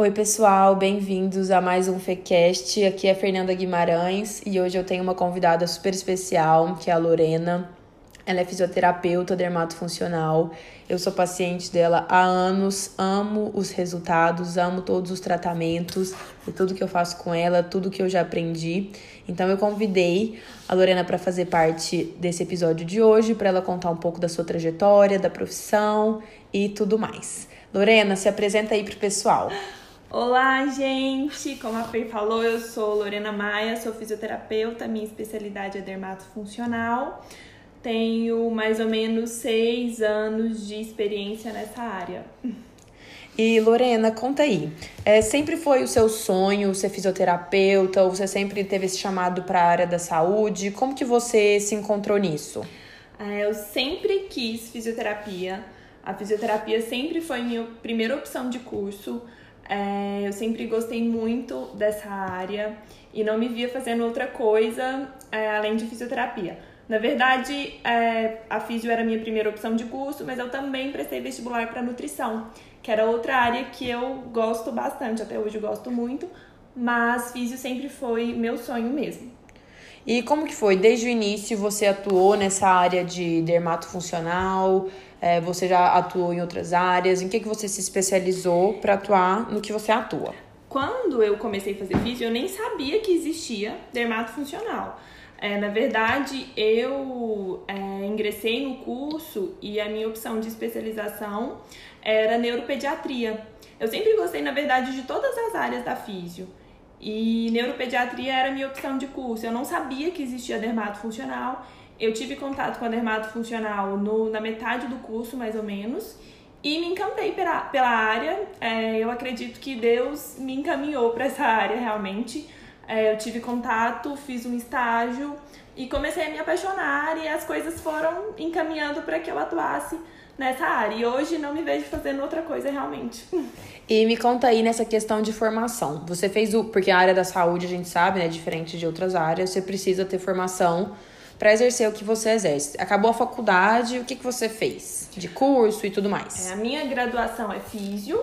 Oi, pessoal, bem-vindos a mais um FECast. Aqui é Fernanda Guimarães e hoje eu tenho uma convidada super especial, que é a Lorena. Ela é fisioterapeuta dermatofuncional. Eu sou paciente dela há anos, amo os resultados, amo todos os tratamentos e tudo que eu faço com ela, tudo que eu já aprendi. Então eu convidei a Lorena para fazer parte desse episódio de hoje, para ela contar um pouco da sua trajetória, da profissão e tudo mais. Lorena, se apresenta aí pro pessoal. Olá, gente! Como a Fei falou, eu sou Lorena Maia, sou fisioterapeuta, minha especialidade é dermatofuncional. Tenho mais ou menos seis anos de experiência nessa área. E Lorena, conta aí. É, sempre foi o seu sonho ser fisioterapeuta ou você sempre teve esse chamado para a área da saúde? Como que você se encontrou nisso? É, eu sempre quis fisioterapia. A fisioterapia sempre foi minha primeira opção de curso. É, eu sempre gostei muito dessa área e não me via fazendo outra coisa é, além de fisioterapia. Na verdade, é, a físio era a minha primeira opção de curso, mas eu também prestei vestibular para nutrição, que era outra área que eu gosto bastante, até hoje eu gosto muito, mas físio sempre foi meu sonho mesmo. E como que foi? Desde o início você atuou nessa área de dermatofuncional? É, você já atuou em outras áreas? Em que, que você se especializou para atuar no que você atua? Quando eu comecei a fazer físio, eu nem sabia que existia dermatofuncional. É, na verdade, eu é, ingressei no curso e a minha opção de especialização era neuropediatria. Eu sempre gostei, na verdade, de todas as áreas da físio. E neuropediatria era a minha opção de curso. Eu não sabia que existia dermatofuncional eu tive contato com a dermatofuncional no, na metade do curso, mais ou menos, e me encantei pela, pela área. É, eu acredito que Deus me encaminhou para essa área realmente. É, eu tive contato, fiz um estágio e comecei a me apaixonar e as coisas foram encaminhando para que eu atuasse nessa área. E hoje não me vejo fazendo outra coisa realmente. E me conta aí nessa questão de formação. Você fez o. Porque a área da saúde, a gente sabe, né? Diferente de outras áreas, você precisa ter formação para exercer o que você exerce. Acabou a faculdade, o que, que você fez? De curso e tudo mais? É, a minha graduação é físio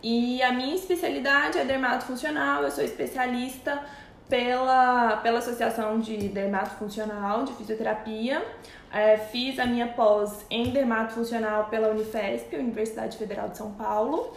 e a minha especialidade é dermatofuncional. Eu sou especialista pela, pela Associação de Dermatofuncional de Fisioterapia. É, fiz a minha pós em dermatofuncional pela Unifesp, Universidade Federal de São Paulo,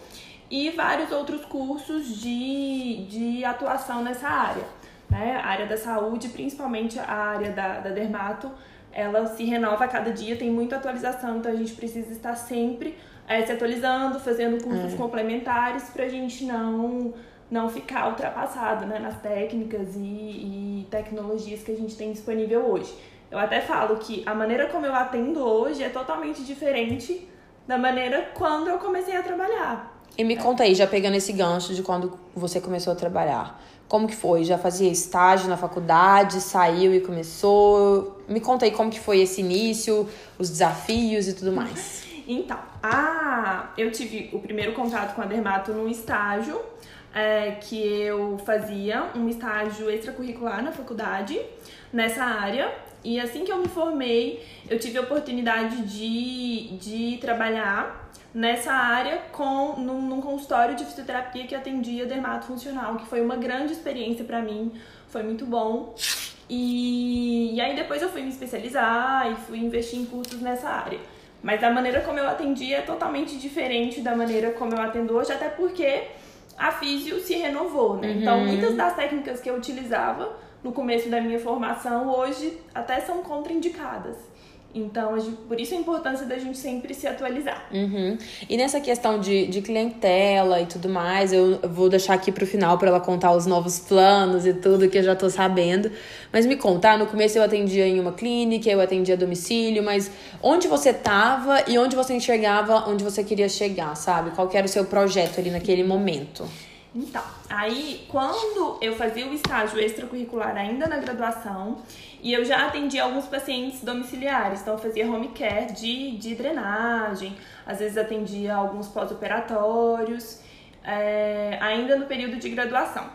e vários outros cursos de, de atuação nessa área né? A área da saúde, principalmente a área da, da dermato, ela se renova a cada dia, tem muita atualização, então a gente precisa estar sempre é, se atualizando, fazendo cursos é. complementares para a gente não não ficar ultrapassado né, nas técnicas e, e tecnologias que a gente tem disponível hoje. Eu até falo que a maneira como eu atendo hoje é totalmente diferente da maneira quando eu comecei a trabalhar. E me conta aí, já pegando esse gancho de quando você começou a trabalhar. Como que foi? Já fazia estágio na faculdade, saiu e começou? Me conta aí como que foi esse início, os desafios e tudo mais. Então, a... eu tive o primeiro contato com a Dermato num estágio é, que eu fazia, um estágio extracurricular na faculdade, nessa área. E assim que eu me formei, eu tive a oportunidade de, de trabalhar nessa área com num, num, consultório de fisioterapia que atendia dermato funcional, que foi uma grande experiência para mim, foi muito bom. E, e aí depois eu fui me especializar e fui investir em cursos nessa área. Mas a maneira como eu atendia é totalmente diferente da maneira como eu atendo hoje, até porque a físio se renovou, né? Uhum. Então, muitas das técnicas que eu utilizava no começo da minha formação hoje até são contraindicadas. Então, por isso a importância da gente sempre se atualizar. Uhum. E nessa questão de, de clientela e tudo mais, eu vou deixar aqui pro final para ela contar os novos planos e tudo que eu já tô sabendo. Mas me contar, no começo eu atendia em uma clínica, eu atendia a domicílio, mas onde você tava e onde você enxergava onde você queria chegar, sabe? Qual era o seu projeto ali naquele momento? Então, aí quando eu fazia o estágio extracurricular ainda na graduação, e eu já atendia alguns pacientes domiciliares, então eu fazia home care de, de drenagem, às vezes atendia alguns pós-operatórios, é, ainda no período de graduação.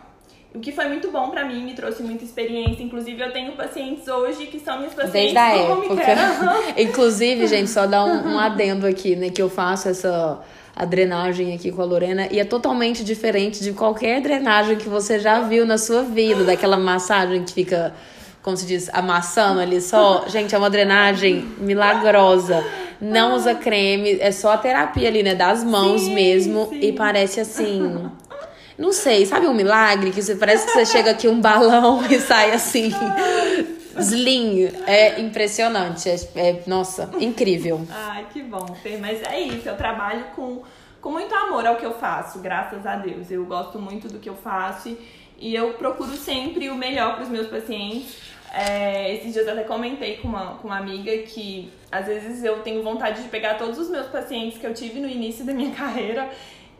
O que foi muito bom para mim, me trouxe muita experiência. Inclusive, eu tenho pacientes hoje que são minhas pacientes Desde a época. Inclusive, gente, só dar um, um adendo aqui, né? Que eu faço essa a drenagem aqui com a Lorena e é totalmente diferente de qualquer drenagem que você já viu na sua vida, daquela massagem que fica, como se diz, amassando ali só. Gente, é uma drenagem milagrosa. Não usa creme, é só a terapia ali, né, das mãos Sim, mesmo sim. e parece assim, não sei, sabe um milagre que você parece que você chega aqui um balão e sai assim. Slim, é impressionante, é, é- nossa, incrível. Ai, que bom, Fê. Mas é isso, eu trabalho com, com muito amor ao que eu faço, graças a Deus. Eu gosto muito do que eu faço e, e eu procuro sempre o melhor para os meus pacientes. É, esses dias eu até comentei com uma, com uma amiga que às vezes eu tenho vontade de pegar todos os meus pacientes que eu tive no início da minha carreira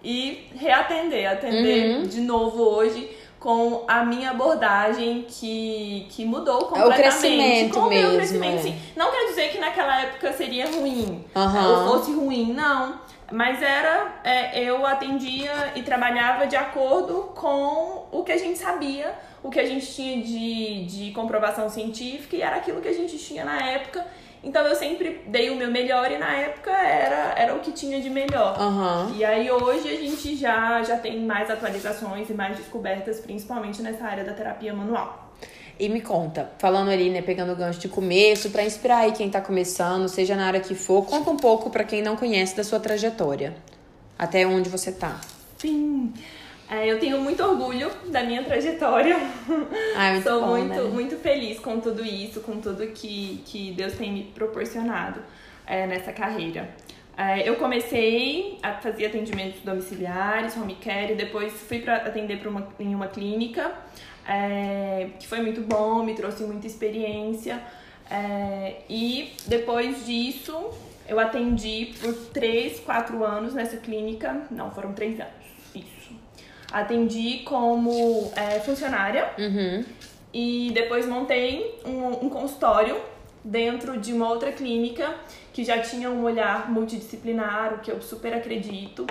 e reatender, atender Uhum. de novo hoje com a minha abordagem que, que mudou É o completamente. crescimento com o meu mesmo, crescimento, é. sim. Não quer dizer que naquela época seria ruim, Aham. ou fosse ruim, não. Mas era, é, eu atendia e trabalhava de acordo com o que a gente sabia, o que a gente tinha de, de comprovação científica e era aquilo que a gente tinha na época. Então eu sempre dei o meu melhor e na época era, era o que tinha de melhor. Aham. E aí hoje a gente já, já tem mais atualizações e mais descobertas, principalmente nessa área da terapia manual. E me conta, falando ali, né, pegando o gancho de começo, pra inspirar aí quem tá começando, seja na área que for, conta um pouco pra quem não conhece da sua trajetória. Até onde você tá. Sim. É, eu tenho muito orgulho da minha trajetória. Ai, muito Sou bom, muito, né? muito feliz com tudo isso, com tudo que, que Deus tem me proporcionado é, nessa carreira. É, eu comecei a fazer atendimentos domiciliares, home care, e depois fui para atender pra uma, em uma clínica, é, que foi muito bom, me trouxe muita experiência. É, e depois disso, eu atendi por 3, 4 anos nessa clínica. Não, foram 3 anos. Atendi como é, funcionária Uhum. e depois montei um, um consultório dentro de uma outra clínica que já tinha um olhar multidisciplinar, o que eu super acredito,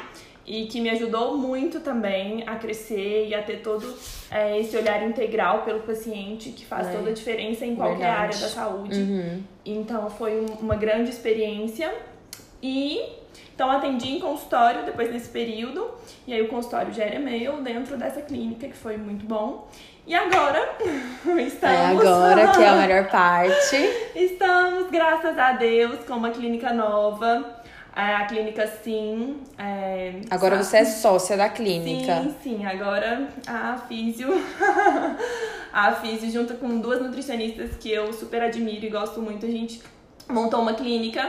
e que me ajudou muito também a crescer e a ter todo é, esse olhar integral pelo paciente, que faz É, toda a diferença em qualquer verdade. área da saúde. Uhum. Então foi um- uma grande experiência. E então atendi em consultório depois desse período. E aí o consultório já era meu dentro dessa clínica, que foi muito bom. E agora É estamos. agora que é a melhor parte. Estamos, graças a Deus, com uma clínica nova. É, A clínica Sim. é, Agora você é sócia da clínica. Sim, sim. Agora a Físio. a Físio, junto com duas nutricionistas que eu super admiro e gosto muito, a gente montou uma clínica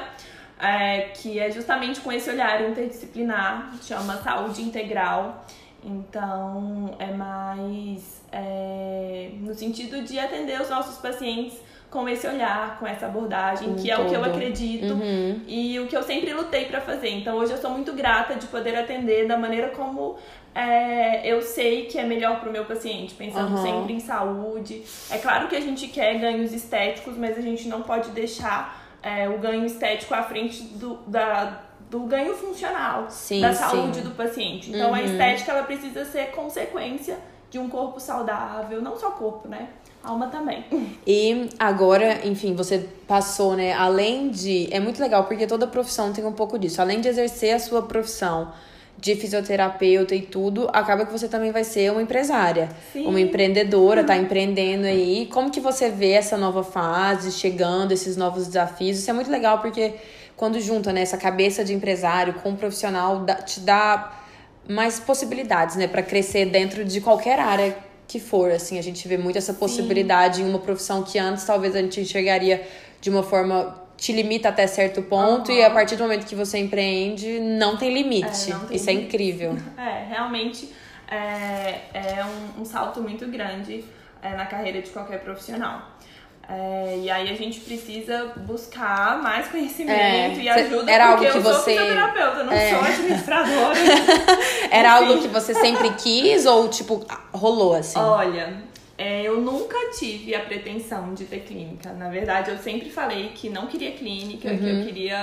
é, que é justamente com esse olhar interdisciplinar, chama Saúde Integral. Então é mais é, no sentido de atender os nossos pacientes com esse olhar, com essa abordagem, Um que é o que eu acredito Uhum. e o que eu sempre lutei pra fazer. Então hoje eu sou muito grata de poder atender da maneira como é, eu sei que é melhor pro meu paciente, pensando Aham. sempre em saúde. É claro que a gente quer ganhos estéticos, mas a gente não pode deixar é, o ganho estético à frente do, da, do ganho funcional, Sim, da sim. saúde do paciente. Então a Uhum. estética ela precisa ser consequência de um corpo saudável, não só corpo, né? Alma também. E agora, enfim, você passou, né? Além de. É muito legal porque toda profissão tem um pouco disso. Além de exercer a sua profissão de fisioterapeuta e tudo, acaba que você também vai ser uma empresária. Sim. Uma empreendedora, tá empreendendo aí. Como que você vê essa nova fase chegando, esses novos desafios? Isso é muito legal porque quando junta, né, essa cabeça de empresário com um profissional, te dá mais possibilidades, né, para crescer dentro de qualquer área que for, assim, a gente vê muito essa possibilidade em uma profissão que antes talvez a gente enxergaria de uma forma te limita até certo ponto Aham. e a partir do momento que você empreende não tem limite. É, não tem Isso é limite. incrível. É, realmente é, é um, um salto muito grande é, na carreira de qualquer profissional. É, e aí a gente precisa buscar mais conhecimento É, e ajuda era porque algo que eu sou você- fisioterapeuta, não É. sou administradora. Era Enfim. algo que você sempre quis ou tipo rolou assim? Olha, é, eu nunca tive a pretensão de ter clínica. Na verdade, eu sempre falei que não queria clínica, que Uhum. eu queria.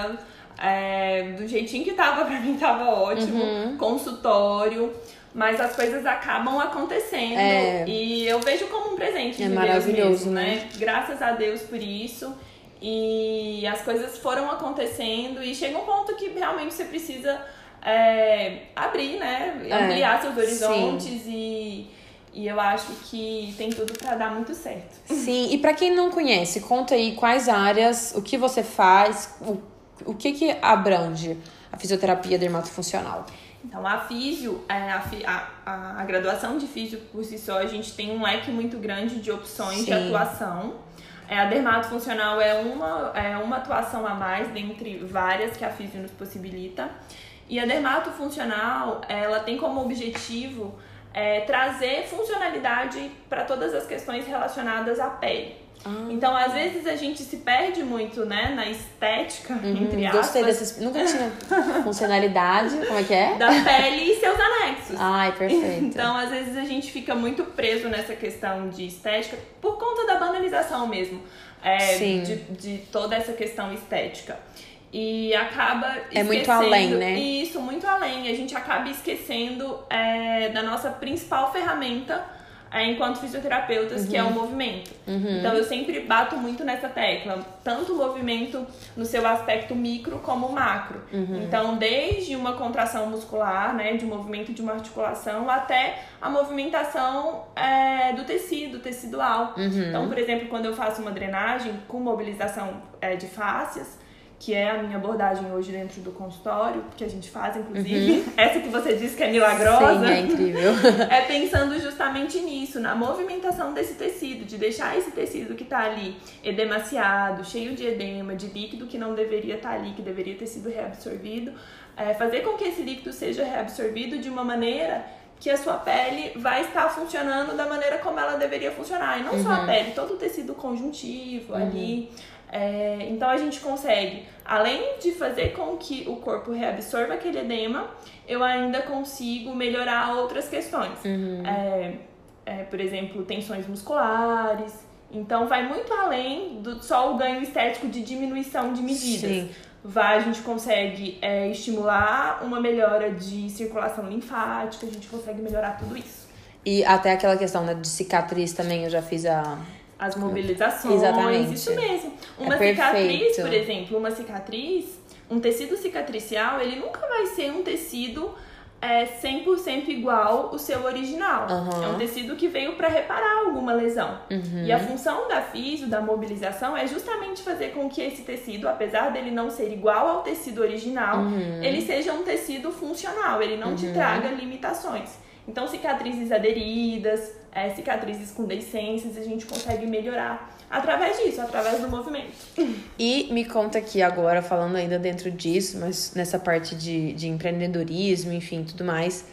é, do jeitinho que tava, pra mim tava ótimo. Uhum. Consultório. Mas as coisas acabam acontecendo. É. E eu vejo como um presente É de maravilhoso, mesmo, né? né? Graças a Deus por isso. E as coisas foram acontecendo e chega um ponto que realmente você precisa é, abrir, né? É, Ampliar seus horizontes e, e eu acho que tem tudo para dar muito certo. Sim, e para quem não conhece, conta aí quais áreas, o que você faz, o, o que que abrange a fisioterapia dermatofuncional. Então, a físio, é, a, a, a, graduação de físio por si só, a gente tem um leque muito grande de opções Sim. de atuação. É, a dermatofuncional é uma, é uma atuação a mais dentre várias que a físio nos possibilita. E a dermatofuncional, ela tem como objetivo é, trazer funcionalidade para todas as questões relacionadas à pele. Ah. Então, às vezes, a gente se perde muito, né, na estética, uhum, entre aspas. Gostei dessas. Nunca tinha funcionalidade. Como é que é? Da pele e seus anexos. Ai, perfeito. Então, às vezes, a gente fica muito preso nessa questão de estética por conta da banalização mesmo. É, de, de toda essa questão estética e acaba é muito além, né? Isso, muito além. A gente acaba esquecendo é, da nossa principal ferramenta é, enquanto fisioterapeutas, uhum. que é o uhum. movimento. Uhum. Então eu sempre bato muito nessa tecla, tanto o movimento no seu aspecto micro como macro. Uhum. Então, desde uma contração muscular, né, de movimento de uma articulação, até a movimentação é, do tecido, tecidual. Uhum. Então, por exemplo, quando eu faço uma drenagem com mobilização é, de fáscias, que é a minha abordagem hoje dentro do consultório, que a gente faz, inclusive. Uhum. Essa que você disse que é milagrosa. Sim, é incrível. é pensando justamente nisso, na movimentação desse tecido, de deixar esse tecido que está ali edemaciado, cheio de edema, de líquido que não deveria estar tá ali, que deveria ter sido reabsorvido, é, fazer com que esse líquido seja reabsorvido de uma maneira que a sua pele vai estar funcionando da maneira como ela deveria funcionar. E não uhum. só a uhum. pele, todo o tecido conjuntivo uhum. ali. É, então a gente consegue, além de fazer com que o corpo reabsorva aquele edema, eu ainda consigo melhorar outras questões. Uhum. É, é, por exemplo, tensões musculares. Então vai muito além do só o ganho estético de diminuição de medidas. Sim. Vai, a gente consegue é, estimular uma melhora de circulação linfática, a gente consegue melhorar tudo isso. E até aquela questão né, de cicatriz também, eu já fiz a, as mobilizações. Exatamente. Isso mesmo. Uma é cicatriz, por exemplo, uma cicatriz, um tecido cicatricial, ele nunca vai ser um tecido é 100% igual o seu original. Uhum. É um tecido que veio para reparar alguma lesão. Uhum. E a função da fisio, da mobilização, é justamente fazer com que esse tecido, apesar dele não ser igual ao tecido original, uhum. ele seja um tecido funcional, ele não te uhum. traga limitações. Então, cicatrizes aderidas, é, cicatrizes com deiscências, a gente consegue melhorar através disso, através do movimento. E me conta aqui agora, falando ainda dentro disso, mas nessa parte de, de empreendedorismo, enfim, tudo mais.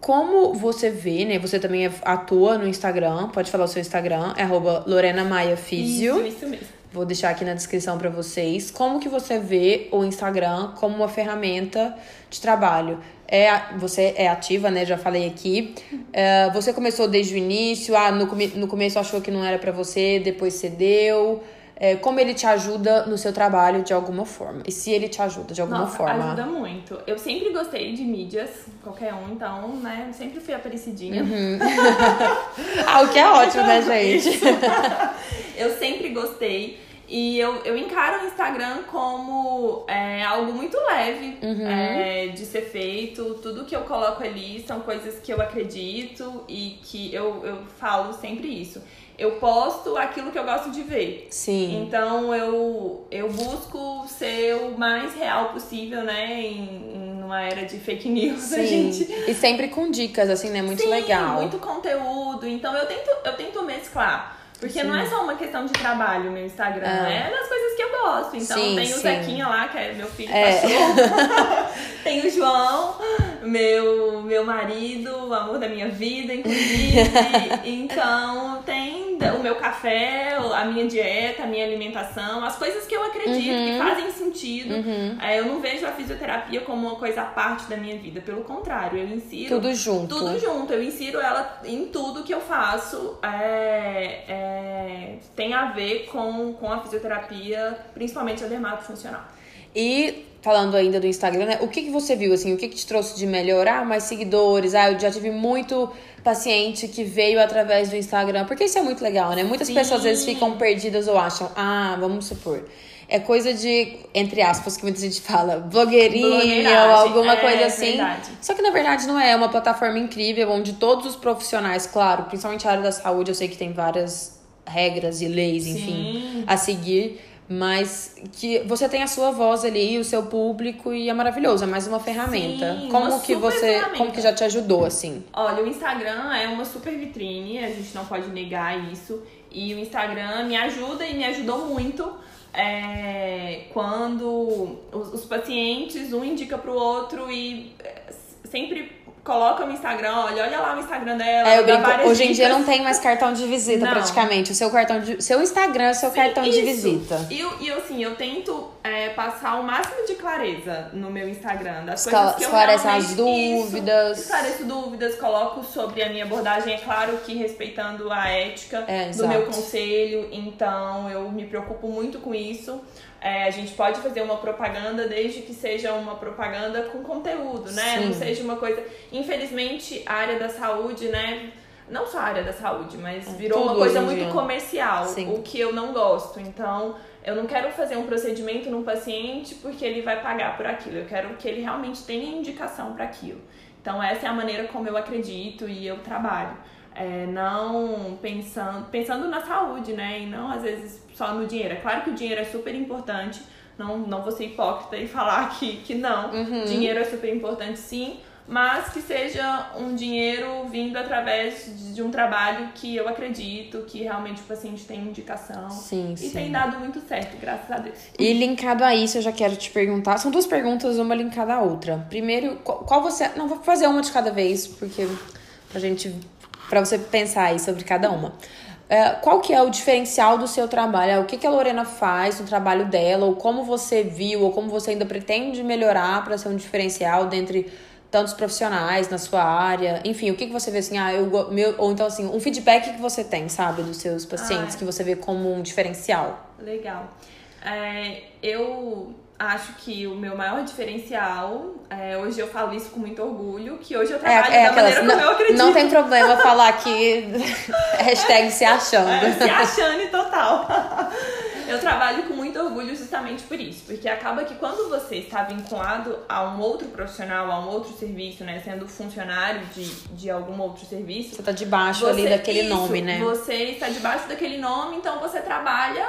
Como você vê, né? Você também atua no Instagram, pode falar o seu Instagram, é arroba Lorena Maia Físio. Isso, isso mesmo. Vou deixar aqui na descrição para vocês. Como que você vê o Instagram como uma ferramenta de trabalho? É, você é ativa, né? Já falei aqui. É, você começou desde o início. Ah, no, no começo achou que não era para você, depois cedeu. É, como ele te ajuda no seu trabalho de alguma forma? E se ele te ajuda de alguma Nossa, forma? Ajuda muito. Eu sempre gostei de mídias, qualquer um, então, né? Sempre fui aparecidinha. Uhum. ah, o que é ótimo, né, gente? eu sempre gostei. E eu, eu encaro o Instagram como é, algo muito leve uhum. é, de ser feito. Tudo que eu coloco ali são coisas que eu acredito e que eu, eu falo sempre isso. Eu posto aquilo que eu gosto de ver. Sim. Então eu, eu busco ser o mais real possível, né? Em, em uma era de fake news, Sim. a gente. E sempre com dicas, assim, né? Muito Sim, legal. Muito conteúdo. Então eu tento, eu tento mesclar. Porque sim. não é só uma questão de trabalho meu Instagram, é, é das coisas que eu gosto. Então sim, tem o sim. Zequinha lá, que é meu filho é. cachorro. tem o João, meu, meu marido, o amor da minha vida, inclusive. então tem o meu café, a minha dieta, a minha alimentação, as coisas que eu acredito uhum. que fazem sentido. Uhum. É, eu não vejo a fisioterapia como uma coisa à parte da minha vida. Pelo contrário, eu insiro. Tudo junto. Tudo junto. Eu insiro ela em tudo que eu faço. É, é, tem a ver com, com a fisioterapia, principalmente a dermatofuncional. E falando ainda do Instagram, né? O que, que você viu, assim? O que, que te trouxe de melhorar? Mais seguidores? Ah, eu já tive muito paciente que veio através do Instagram. Porque isso é muito legal, né? Muitas Sim. pessoas às vezes ficam perdidas ou acham, ah, vamos supor. é coisa de, entre aspas, que muita gente fala, blogueirinha ou alguma é, coisa assim. Verdade. Só que na verdade não é, é uma plataforma incrível onde todos os profissionais, claro, principalmente a área da saúde, eu sei que tem várias regras e leis, enfim, Sim. a seguir. Mas que você tem a sua voz ali, o seu público e é maravilhoso, é mais uma ferramenta. Sim, como uma que você, ferramenta. como que já te ajudou assim? Olha, o Instagram é uma super vitrine, a gente não pode negar isso. E o Instagram me ajuda e me ajudou muito é, quando os, os pacientes, um indica pro outro e é, sempre coloca o Instagram, olha, olha lá o Instagram dela. É, eu brinco, hoje em dia não tem mais cartão de visita Não. praticamente. O seu cartão de, seu Instagram é o seu Sim, cartão de isso. visita. E, eu- eu, assim, eu tento é, passar o máximo de clareza no meu Instagram. Das Escla- coisas que eu esclarece as realmente- dúvidas. Isso, esclareço dúvidas, coloco sobre a minha abordagem, é claro que respeitando a ética É, do exato. meu conselho. Então, eu me preocupo muito com isso. É, a gente pode fazer uma propaganda desde que seja uma propaganda com conteúdo, né? Sim. Não seja uma coisa... Infelizmente, a área da saúde, né... Não só a área da saúde, mas virou tudo uma coisa muito dia. comercial, Sim. o que eu não gosto. Então, eu não quero fazer um procedimento num paciente porque ele vai pagar por aquilo. Eu quero que ele realmente tenha indicação para aquilo. Então, essa é a maneira como eu acredito e eu trabalho. É, não pensando, pensando na saúde, né? E não, às vezes, só no dinheiro. É claro que o dinheiro é super importante. Não, não vou ser hipócrita e falar que, que não. Uhum. Dinheiro é super importante, sim. Mas que seja um dinheiro vindo através de, um trabalho que eu acredito, que realmente o paciente tem indicação. Sim, E sim. tem dado muito certo, graças a Deus. E linkado a isso, eu já quero te perguntar. São duas perguntas, uma linkada à outra. Primeiro, qual, você. Não, vou fazer uma de cada vez, porque pra gente. Pra você pensar aí sobre cada uma. É, qual que é o diferencial do seu trabalho? O que, que a Lorena faz no trabalho dela? Ou como você viu, ou como você ainda pretende melhorar pra ser um diferencial dentre tantos profissionais na sua área? Enfim, o que, que você vê assim, ah, eu meu, ou então assim, um feedback que você tem, sabe, dos seus pacientes, Ah. que você vê como um diferencial? Legal. É, eu acho que o meu maior diferencial, é, hoje eu falo isso com muito orgulho, que hoje eu É, trabalho é da aquelas. maneira como eu Não, acredito. não tem problema falar aqui. hashtag se achando. É, se achando total. Eu trabalho com muito orgulho justamente por isso, porque acaba que quando você está vinculado a um outro profissional, a um outro serviço, né, sendo funcionário de, de algum outro serviço, Você tá debaixo você- ali daquele isso, nome, né? Você está debaixo daquele nome, então você trabalha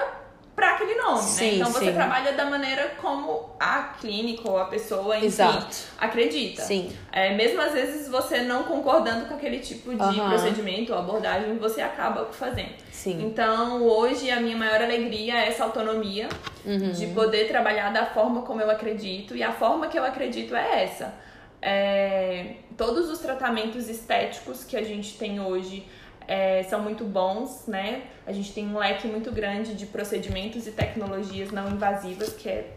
para aquele nome, Sim, né? Então você sim. trabalha da maneira como a clínica ou a pessoa, enfim, Exato. acredita. Sim. É, mesmo às vezes você não concordando com aquele tipo de Aham. procedimento ou abordagem, você acaba fazendo. Sim. Então, hoje a minha maior alegria é essa autonomia Uhum. de poder trabalhar da forma como eu acredito. E a forma que eu acredito é essa. É, todos os tratamentos estéticos que a gente tem hoje é, são muito bons, né? A gente tem um leque muito grande de procedimentos e tecnologias não invasivas, que é,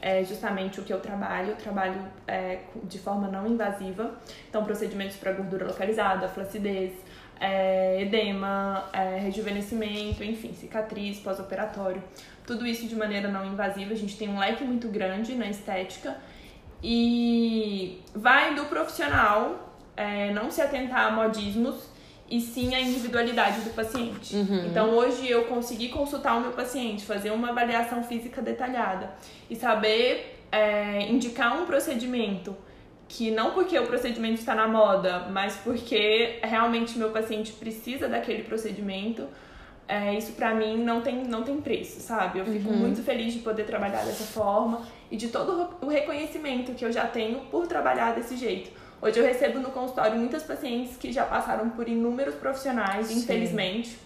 é justamente o que eu trabalho. Eu trabalho é, de forma não invasiva. Então, procedimentos para gordura localizada, flacidez, é, edema, é, rejuvenescimento, enfim, cicatriz, pós-operatório. Tudo isso de maneira não invasiva. A gente tem um leque muito grande na estética. E vai do profissional é, não se atentar a modismos e sim a individualidade do paciente. Então hoje eu consegui consultar o meu paciente, fazer uma avaliação física detalhada e saber é, indicar um procedimento que não porque o procedimento está na moda, mas porque realmente meu paciente precisa daquele procedimento. É, isso pra mim não tem, não tem preço, sabe? Eu fico muito feliz de poder trabalhar dessa forma e de todo o reconhecimento que eu já tenho por trabalhar desse jeito. Hoje eu recebo no consultório muitas pacientes que já passaram por inúmeros profissionais, Sim. infelizmente,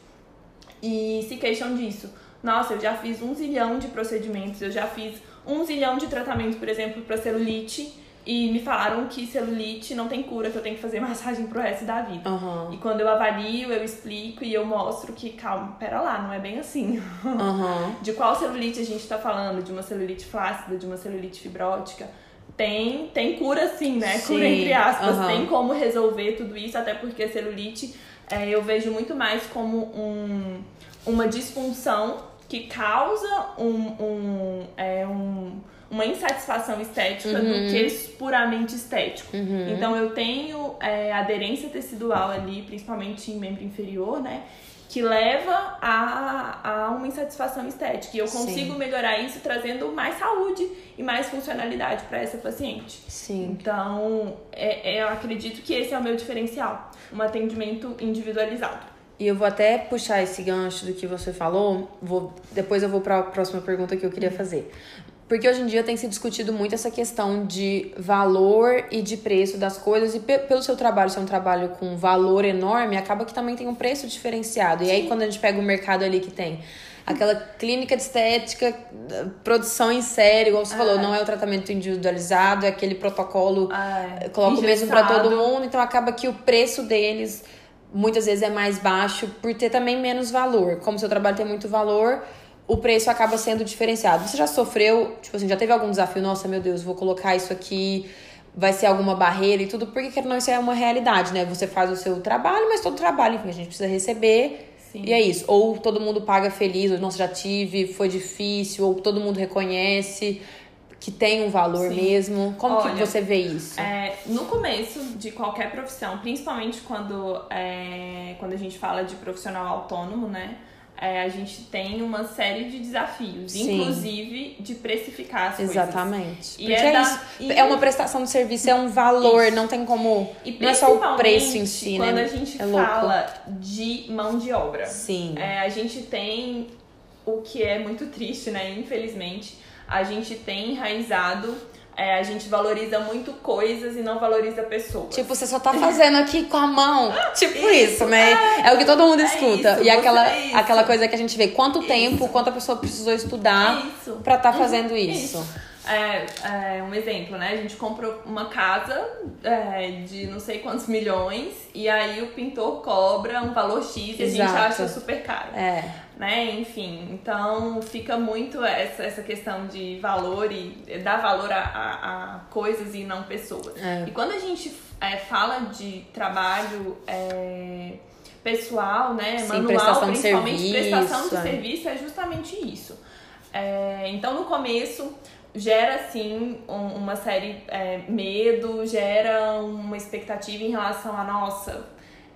e se queixam disso. Nossa, eu já fiz um zilhão de procedimentos, eu já fiz um zilhão de tratamentos, por exemplo, para celulite, e me falaram que celulite não tem cura, que eu tenho que fazer massagem pro resto da vida. Aham. E quando eu avalio, eu explico e eu mostro que, calma, pera lá, não é bem assim. Aham. De qual celulite a gente tá falando? De uma celulite flácida, de uma celulite fibrótica? Tem, tem cura sim, né? Cura Sim, entre aspas. Tem como resolver tudo isso, até porque celulite é, eu vejo muito mais como um, uma disfunção que causa um, um, é, um- uma insatisfação estética Uhum. do que puramente estético. Então eu tenho é, aderência tecidual ali, principalmente em membro inferior, né? Que leva a, a uma insatisfação estética. E eu consigo Sim. melhorar isso trazendo mais saúde e mais funcionalidade para essa paciente. Sim. Então, é, é, eu acredito que esse é o meu diferencial, um atendimento individualizado. E eu vou até puxar esse gancho do que você falou, vou, depois eu vou para a próxima pergunta que eu queria fazer. Porque hoje em dia tem se discutido muito essa questão de valor e de preço das coisas, e pelo seu trabalho ser um trabalho com valor enorme, acaba que também tem um preço diferenciado. E aí, quando a gente pega o mercado ali que tem aquela clínica de estética, produção em série, igual você ah. falou, não é o tratamento individualizado, é aquele protocolo, ah, é. coloca o mesmo para todo mundo, então acaba que o preço deles muitas vezes é mais baixo por ter também menos valor. Como o seu trabalho tem muito valor, o preço acaba sendo diferenciado. Você já sofreu, tipo assim, já teve algum desafio? Nossa, meu Deus, vou colocar isso aqui, vai ser alguma barreira e tudo, porque que não isso é uma realidade, né? Você faz o seu trabalho, mas todo trabalho, enfim, a gente precisa receber. Sim. E é isso. Ou todo mundo paga feliz, ou nossa, já tive, foi difícil, ou todo mundo reconhece que tem um valor Sim. mesmo. Como Olha, que você vê isso? É, no começo de qualquer profissão, principalmente quando, é, quando a gente fala de profissional autônomo, né? É, a gente tem uma série de desafios, Sim. inclusive de precificar as Exatamente. coisas. Exatamente. é, é, isso. E... é uma prestação de serviço, é um valor, isso. não tem como. E não é só o preço em si, quando né? Quando a gente é fala de mão de obra, Sim. É, a gente tem o que é muito triste, né? Infelizmente, a gente tem enraizado é, a gente valoriza muito coisas e não valoriza pessoas. Tipo, você só tá fazendo aqui com a mão. tipo isso, isso né? É. é. o que todo mundo é escuta. Isso, e aquela, é aquela coisa que a gente vê quanto tempo, quanto a pessoa precisou estudar isso. pra estar tá fazendo isso. É, é, um exemplo, né? A gente comprou uma casa é, de não sei quantos milhões e aí o pintor cobra um valor X e Exato. a gente acha super caro. É né? Enfim, então fica muito essa, essa questão de valor e dar valor a, a, a coisas e não pessoas. É. E quando a gente é, fala de trabalho é, pessoal, né? Sim, manual, prestação principalmente de serviço, prestação de é. serviço, é justamente isso. É, então no começo gera sim um, uma série é, medo, gera uma expectativa em relação a nossa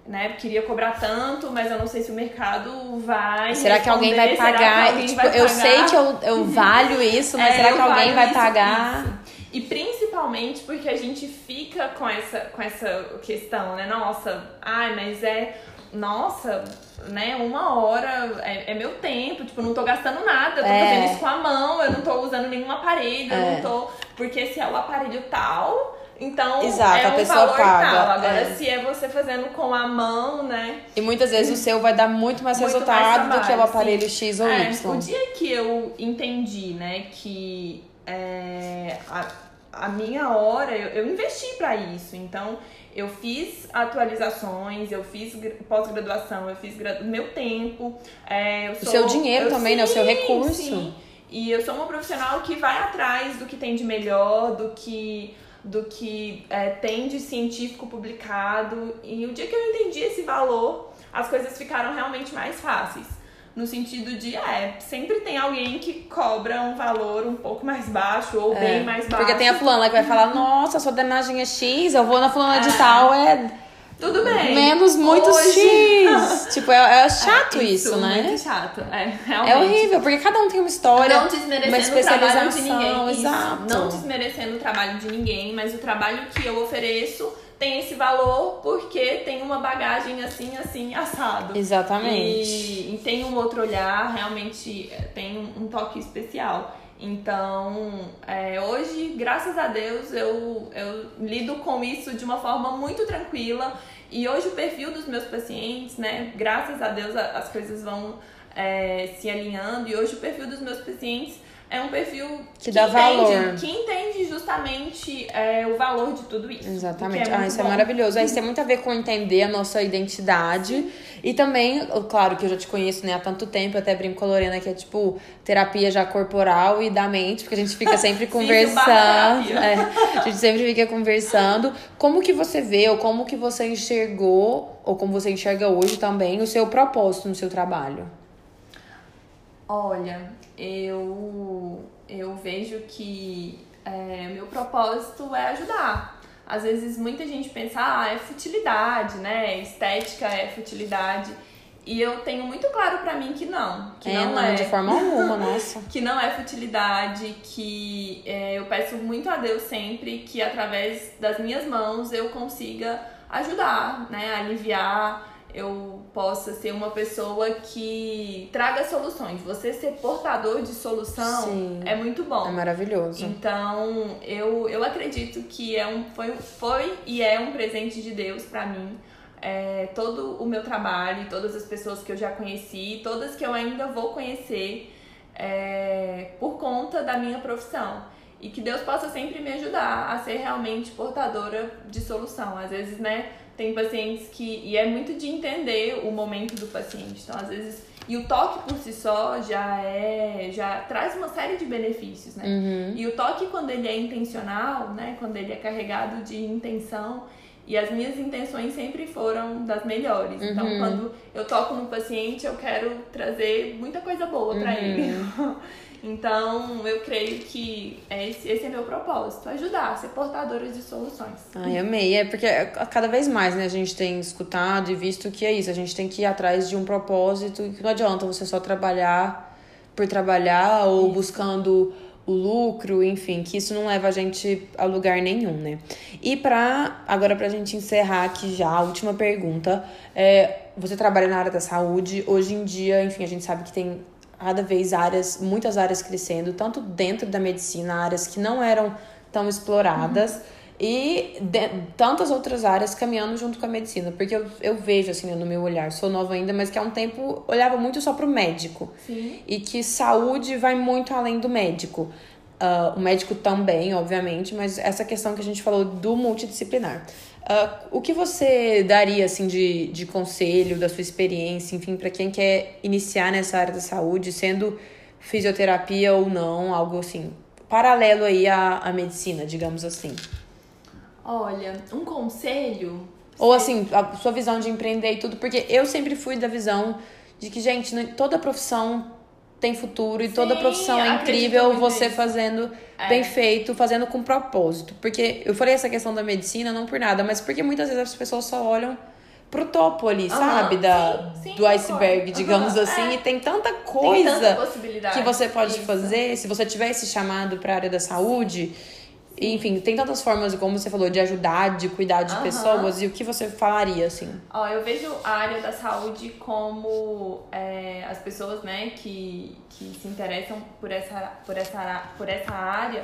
né? Queria cobrar tanto, mas eu não sei se o mercado vai. Será que alguém vai pagar? Alguém tipo, vai pagar? eu sei que eu, eu valho isso, mas é, será que alguém vai pagar? Isso. E principalmente porque a gente fica com essa, com essa questão, né? Nossa, ai, mas é. Nossa, né? Uma hora é, é meu tempo, tipo, eu não tô gastando nada, eu tô é. fazendo isso com a mão, eu não tô usando nenhum aparelho, é. eu não tô. Porque se é o aparelho tal então, Exato, é um a pessoa paga. Tal. Agora, é. se é você fazendo com a mão, né? E muitas vezes o seu vai dar muito mais muito resultado mais trabalho, do que o aparelho sim. X ou é, Y. O dia que eu entendi, né, que é, a, a minha hora, eu, eu investi para isso. Então, eu fiz atualizações, eu fiz pós-graduação, eu fiz meu tempo. É, sou, o seu dinheiro também, sim, né? O seu recurso. Sim. E eu sou uma profissional que vai atrás do que tem de melhor, do que do que é, tem de científico publicado. E o dia que eu entendi esse valor, as coisas ficaram realmente mais fáceis. No sentido de, é, sempre tem alguém que cobra um valor um pouco mais baixo ou é, bem mais baixo. Porque tem a fulana que vai falar, nossa, sua drenagem é X, eu vou na fulana é. de tal, é tudo bem. Menos muitos Hoje... X. tipo, é, é chato é, isso, isso, né? Muito chato. É, realmente. É horrível, porque cada um tem uma história. Não desmerecendo uma especialização, o trabalho de ninguém. Exato. Não desmerecendo o trabalho de ninguém, mas o trabalho que eu ofereço tem esse valor porque tem uma bagagem assim, assim, assado. Exatamente. E, e tem um outro olhar, realmente é, tem um, um toque especial. Então, é, hoje, graças a Deus, eu, eu lido com isso de uma forma muito tranquila. E hoje o perfil dos meus pacientes, né? Graças a Deus as coisas vão é, se alinhando. E hoje o perfil dos meus pacientes é um perfil que, que dá entende, valor. Que entende justamente é, o valor de tudo isso. Exatamente. É ah, isso é bom. é maravilhoso. Aí isso tem muito a ver com entender a nossa identidade. E também, claro que eu já te conheço né, há tanto tempo, eu até brinco com a Lorena que é tipo terapia já corporal e da mente, porque a gente fica sempre conversando. é, a gente sempre fica conversando. Como que você vê, ou como que você enxergou, ou como você enxerga hoje também, o seu propósito no seu trabalho? Olha, eu, eu vejo que é, meu propósito é ajudar. Às vezes muita gente pensa, ah, é futilidade, né? Estética é futilidade. E eu tenho muito claro para mim que não. Que é, não, não é. de forma alguma, nossa. que não é futilidade, que é, eu peço muito a Deus sempre que através das minhas mãos eu consiga ajudar, né? Aliviar, eu possa ser uma pessoa que traga soluções. Você ser portador de solução Sim. é muito bom. É maravilhoso. Então, eu, eu acredito que é um, foi, foi e é um presente de Deus para mim. É, todo o meu trabalho, todas as pessoas que eu já conheci, todas que eu ainda vou conhecer é, por conta da minha profissão. E que Deus possa sempre me ajudar a ser realmente portadora de solução. Às vezes, né, tem pacientes que. E é muito de entender o momento do paciente. Então, às vezes. E o toque por si só já é. já traz uma série de benefícios, né? Uhum. E o toque, quando ele é intencional, né? Quando ele é carregado de intenção. E as minhas intenções sempre foram das melhores. Então, Uhum. quando eu toco no paciente, eu quero trazer muita coisa boa pra Uhum. ele. Então, eu creio que esse, esse é meu propósito, ajudar, ser portadora de soluções. Ai, amei. É porque cada vez mais, né, a gente tem escutado e visto que é isso. A gente tem que ir atrás de um propósito que não adianta você só trabalhar por trabalhar ou buscando o lucro, enfim, que isso não leva a gente a lugar nenhum, né? E pra, agora pra gente encerrar aqui já, a última pergunta. É, você trabalha na área da saúde, hoje em dia, enfim, a gente sabe que tem cada vez áreas, muitas áreas crescendo, tanto dentro da medicina, áreas que não eram tão exploradas, e de- tantas outras áreas caminhando junto com a medicina. Porque eu, eu vejo, assim, né, no meu olhar, sou nova ainda, mas que há um tempo olhava muito só pro médico. Sim. E que saúde vai muito além do médico. Ah, o médico também, obviamente, mas essa questão que a gente falou do multidisciplinar. Ah, o que você daria assim de, de conselho, da sua experiência, enfim, para quem quer iniciar nessa área da saúde, sendo fisioterapia ou não, algo assim, paralelo aí à, à medicina, digamos assim. Olha, um conselho. Ou assim, a sua visão de empreender e tudo, porque eu sempre fui da visão de que, gente, toda profissão tem futuro e toda Sim, profissão é incrível você nisso. fazendo É. bem feito, fazendo com propósito. Porque eu falei essa questão da medicina não por nada, mas porque muitas vezes as pessoas só olham pro topo ali, Aham, sabe? Da, sim, sim, do iceberg, digamos Aham, assim, é. e tem tanta Tem coisa tanta possibilidade. que você pode Isso. fazer, se você tiver esse chamado para a área da saúde, enfim, tem tantas formas, como você falou, de ajudar, de cuidar de Aham. pessoas, e o que você falaria, assim? Ó, eu vejo a área da saúde como é, as pessoas, né, que, que se interessam por essa, por essa, por essa área.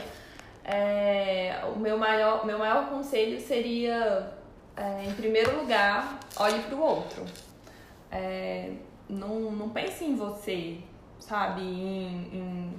é, o meu maior, meu maior conselho seria, é, em primeiro lugar, olhe para o outro. É, não, não pense em você, sabe? Em, em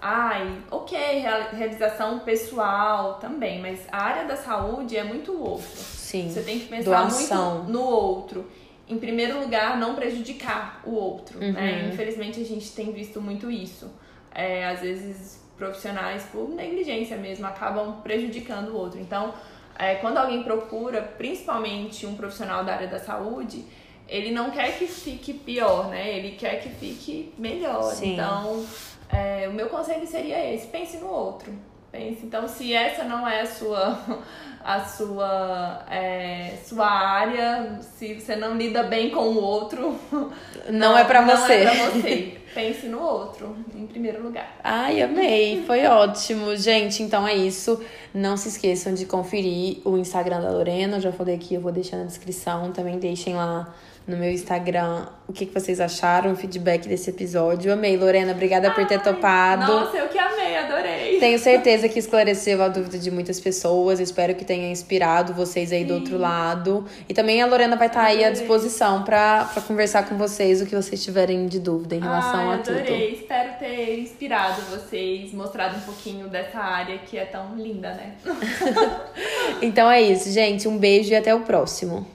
ai, ok, real- realização pessoal também, mas a área da saúde é muito outro. Sim. Você tem que pensar Doação. muito no outro. Em primeiro lugar, não prejudicar o outro, né? Uhum. Infelizmente, a gente tem visto muito isso. É, às vezes, profissionais, por negligência mesmo, acabam prejudicando o outro. Então, é, quando alguém procura, principalmente um profissional da área da saúde, ele não quer que fique pior, né? Ele quer que fique melhor. Sim. Então, é, o meu conselho seria esse: pense no outro. Pense. Então, se essa não é a sua, a sua, é, sua área, se você não lida bem com o outro, Não, é pra não você. é pra você. Pense no outro, em primeiro lugar. Ai, amei. Foi ótimo. Gente, então é isso. Não se esqueçam de conferir o Instagram da Lorena. Eu já falei aqui, eu vou deixar na descrição. Também deixem lá no meu Instagram o que, que vocês acharam, o feedback desse episódio. Amei, Lorena. Obrigada por ter Ai, topado. Nossa, eu que amei, adorei. Tenho certeza que esclareceu a dúvida de muitas pessoas. Espero que tenha inspirado vocês aí do outro lado. E também a Lorena vai estar aí à disposição para conversar com vocês o que vocês tiverem de dúvida em relação Ai, a tudo. adorei. Espero ter inspirado vocês, mostrado um pouquinho dessa área que é tão linda, né? Então é isso, gente. Um beijo e até o próximo.